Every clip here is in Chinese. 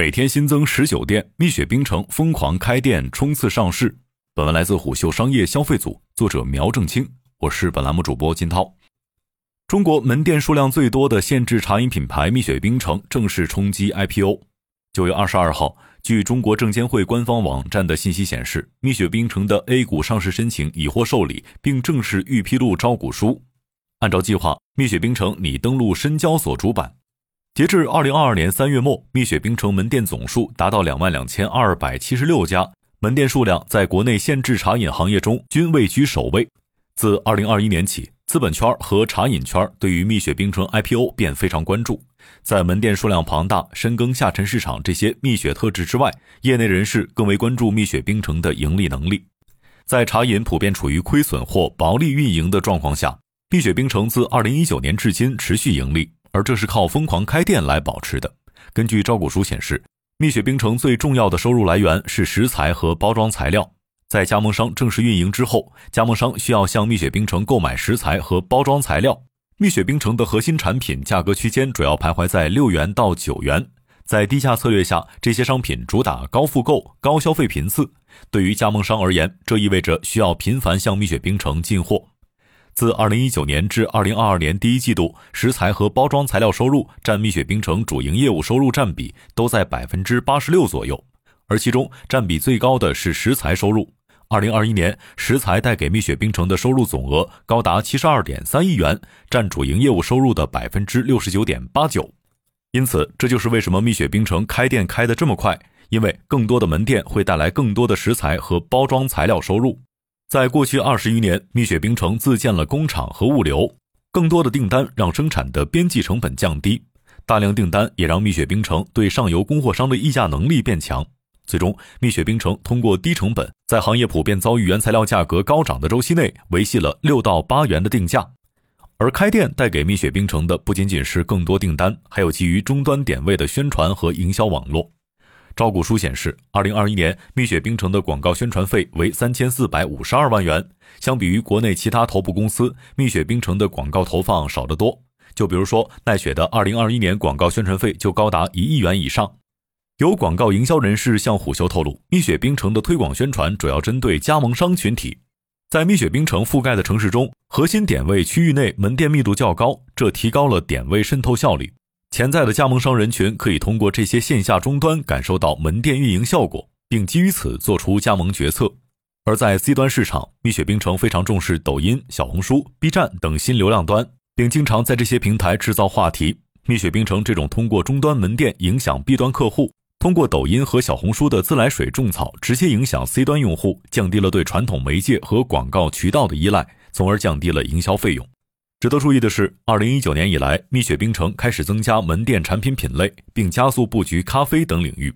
每天新增十九店，蜜雪冰城疯狂开店冲刺上市。本文来自虎嗅商业消费组，作者苗正清，我是本栏目主播金涛。中国门店数量最多的限制茶饮品牌蜜雪冰城正式冲击 IPO。九月二十二号，据中国证监会官方网站的信息显示，蜜雪冰城的 A 股上市申请已获受理，并正式预披露招股书。按照计划，蜜雪冰城拟登陆深交所主板。截至二零二二年三月末，蜜雪冰城门店总数达到两万两千二百七十六家，门店数量在国内限制茶饮行业中均位居首位。自二零二一年起，资本圈和茶饮圈对于蜜雪冰城 IPO 便非常关注。在门店数量庞大、深耕下沉市场这些蜜雪特质之外，业内人士更为关注蜜雪冰城的盈利能力。在茶饮普遍处于亏损或薄利运营的状况下，蜜雪冰城自二零一九年至今持续盈利。而这是靠疯狂开店来保持的。根据招股书显示，蜜雪冰城最重要的收入来源是食材和包装材料。在加盟商正式运营之后，加盟商需要向蜜雪冰城购买食材和包装材料。蜜雪冰城的核心产品价格区间主要徘徊在六元到九元。在低价策略下，这些商品主打高复购、高消费频次。对于加盟商而言，这意味着需要频繁向蜜雪冰城进货。自二零一九年至二零二二年第一季度，食材和包装材料收入占蜜雪冰城主营业务收入占比都在百分之八十六左右，而其中占比最高的是食材收入。二零二一年，食材带给蜜雪冰城的收入总额高达七十二点三亿元，占主营业务收入的百分之六十九点八九。因此，这就是为什么蜜雪冰城开店开得这么快，因为更多的门店会带来更多的食材和包装材料收入。在过去二十余年，蜜雪冰城自建了工厂和物流，更多的订单让生产的边际成本降低，大量订单也让蜜雪冰城对上游供货商的议价能力变强。最终，蜜雪冰城通过低成本，在行业普遍遭遇原材料价格高涨的周期内，维系了六到八元的定价。而开店带给蜜雪冰城的不仅仅是更多订单，还有基于终端点位的宣传和营销网络。招股书显示，二零二一年蜜雪冰城的广告宣传费为三千四百五十二万元。相比于国内其他头部公司，蜜雪冰城的广告投放少得多。就比如说奈雪的二零二一年广告宣传费就高达一亿元以上。有广告营销人士向虎嗅透露，蜜雪冰城的推广宣传主要针对加盟商群体，在蜜雪冰城覆盖的城市中，核心点位区域内门店密度较高，这提高了点位渗透效率。潜在的加盟商人群可以通过这些线下终端感受到门店运营效果，并基于此做出加盟决策。而在 C 端市场，蜜雪冰城非常重视抖音、小红书、B 站等新流量端，并经常在这些平台制造话题。蜜雪冰城这种通过终端门店影响 B 端客户，通过抖音和小红书的自来水种草直接影响 C 端用户，降低了对传统媒介和广告渠道的依赖，从而降低了营销费用。值得注意的是，二零一九年以来，蜜雪冰城开始增加门店产品品类，并加速布局咖啡等领域。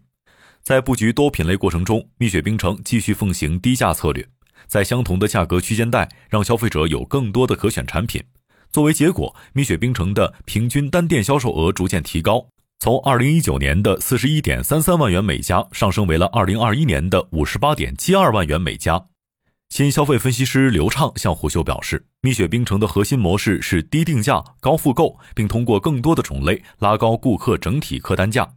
在布局多品类过程中，蜜雪冰城继续奉行低价策略，在相同的价格区间带，让消费者有更多的可选产品。作为结果，蜜雪冰城的平均单店销售额逐渐提高，从二零一九年的四十一点三三万元每家，上升为了二零二一年的五十八点七二万元每家。新消费分析师刘畅向虎嗅表示，蜜雪冰城的核心模式是低定价、高复购，并通过更多的种类拉高顾客整体客单价。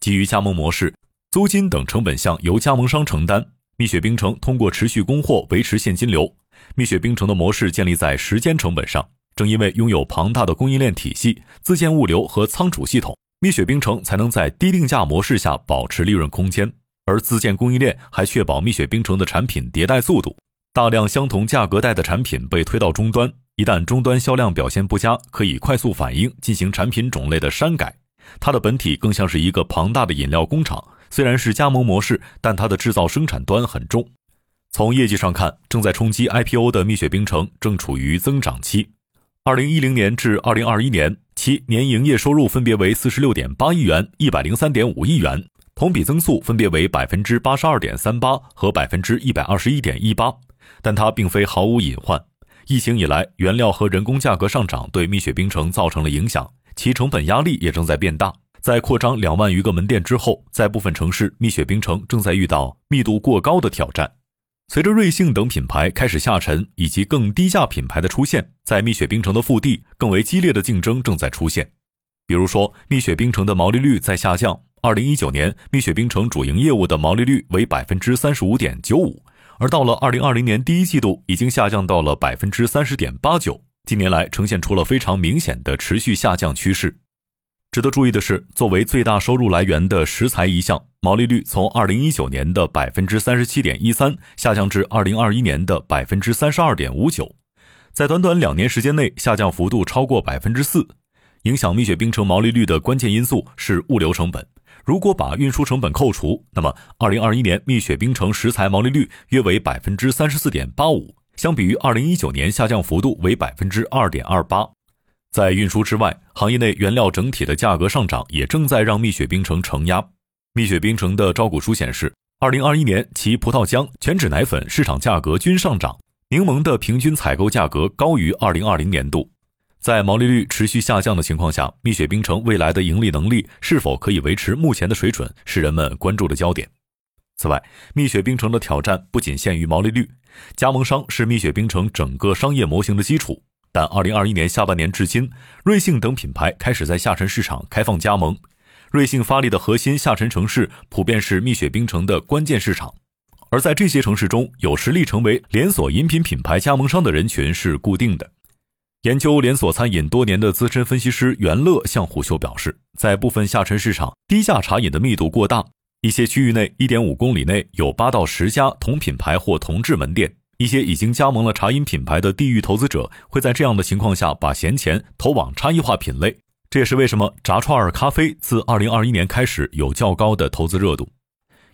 基于加盟模式，租金等成本项由加盟商承担。蜜雪冰城通过持续供货维持现金流。蜜雪冰城的模式建立在时间成本上，正因为拥有庞大的供应链体系、自建物流和仓储系统，蜜雪冰城才能在低定价模式下保持利润空间。而自建供应链还确保蜜雪冰城的产品迭代速度。大量相同价格带的产品被推到终端，一旦终端销量表现不佳，可以快速反应，进行产品种类的删改。它的本体更像是一个庞大的饮料工厂，虽然是加盟模式，但它的制造生产端很重。从业绩上看，正在冲击 IPO 的蜜雪冰城正处于增长期。二零一零年至二零二一年，其年营业收入分别为四十六点八亿元、一百零三点五亿元，同比增速分别为百分之八十二点三八和百分之一百二十一点一八。但它并非毫无隐患。疫情以来，原料和人工价格上涨对蜜雪冰城造成了影响，其成本压力也正在变大。在扩张两万余个门店之后，在部分城市，蜜雪冰城正在遇到密度过高的挑战。随着瑞幸等品牌开始下沉，以及更低价品牌的出现，在蜜雪冰城的腹地，更为激烈的竞争正在出现。比如说，蜜雪冰城的毛利率在下降，二零一九年蜜雪冰城主营业务的毛利率为百分之三十五点九五，而到了二零二零年第一季度已经下降到了百分之三十点八九，近年来呈现出了非常明显的持续下降趋势。值得注意的是，作为最大收入来源的食材一项，毛利率从二零一九年的百分之三十七点一三下降至二零二一年的百分之三十二点五九，在短短两年时间内下降幅度超过百分之四。影响蜜雪冰城毛利率的关键因素是物流成本。如果把运输成本扣除，那么二零二一年蜜雪冰城食材毛利率约为百分之三十四点八五，相比于二零一九年下降幅度为百分之二点二八。在运输之外，行业内原料整体的价格上涨也正在让蜜雪冰城承压。蜜雪冰城的招股书显示，二零二一年其葡萄浆、全脂奶粉市场价格均上涨，柠檬的平均采购价格高于二零二零年度。在毛利率持续下降的情况下，蜜雪冰城未来的盈利能力是否可以维持目前的水准，是人们关注的焦点。此外，蜜雪冰城的挑战不仅限于毛利率，加盟商是蜜雪冰城整个商业模型的基础。但2021年下半年至今，瑞幸等品牌开始在下沉市场开放加盟，瑞幸发力的核心下沉城市普遍是蜜雪冰城的关键市场，而在这些城市中有实力成为连锁饮品品牌加盟商的人群是固定的。研究连锁餐饮多年的资深分析师袁乐向虎嗅表示，在部分下沉市场，低价茶饮的密度过大，一些区域内一点五公里内有八到十家同品牌或同质门店。一些已经加盟了茶饮品牌的地域投资者会在这样的情况下把闲钱投往差异化品类，这也是为什么炸串儿咖啡自二零二一年开始有较高的投资热度。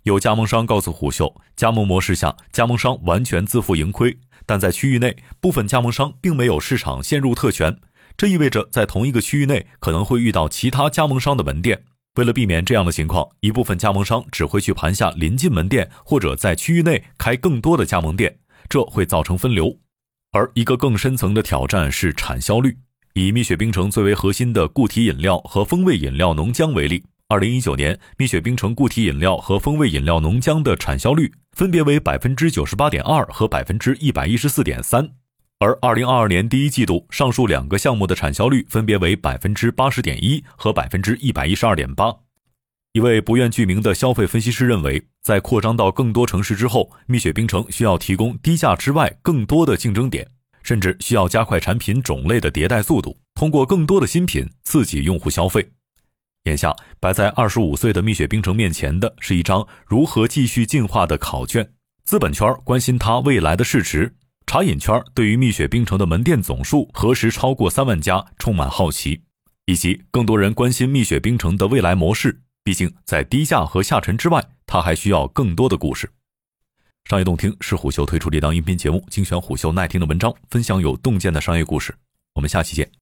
有加盟商告诉虎嗅，加盟模式下，加盟商完全自负盈亏。但在区域内，部分加盟商并没有市场陷入特权，这意味着在同一个区域内可能会遇到其他加盟商的门店。为了避免这样的情况，一部分加盟商只会去盘下临近门店，或者在区域内开更多的加盟店，这会造成分流。而一个更深层的挑战是产销率。以蜜雪冰城最为核心的固体饮料和风味饮料浓浆为例。二零一九年，蜜雪冰城固体饮料和风味饮料浓浆的产销率分别为百分之九十八点二和百分之一百一十四点三，而二零二二年第一季度，上述两个项目的产销率分别为百分之八十点一和百分之一百一十二点八。一位不愿具名的消费分析师认为，在扩张到更多城市之后，蜜雪冰城需要提供低价之外更多的竞争点，甚至需要加快产品种类的迭代速度，通过更多的新品刺激用户消费。眼下摆在二十五岁的蜜雪冰城面前的是一张如何继续进化的考卷。资本圈关心它未来的市值，茶饮圈对于蜜雪冰城的门店总数何时超过三万家充满好奇，以及更多人关心蜜雪冰城的未来模式。毕竟在低价和下沉之外，它还需要更多的故事。商业洞听是虎嗅推出的一档音频节目，精选虎嗅耐听的文章，分享有洞见的商业故事。我们下期见。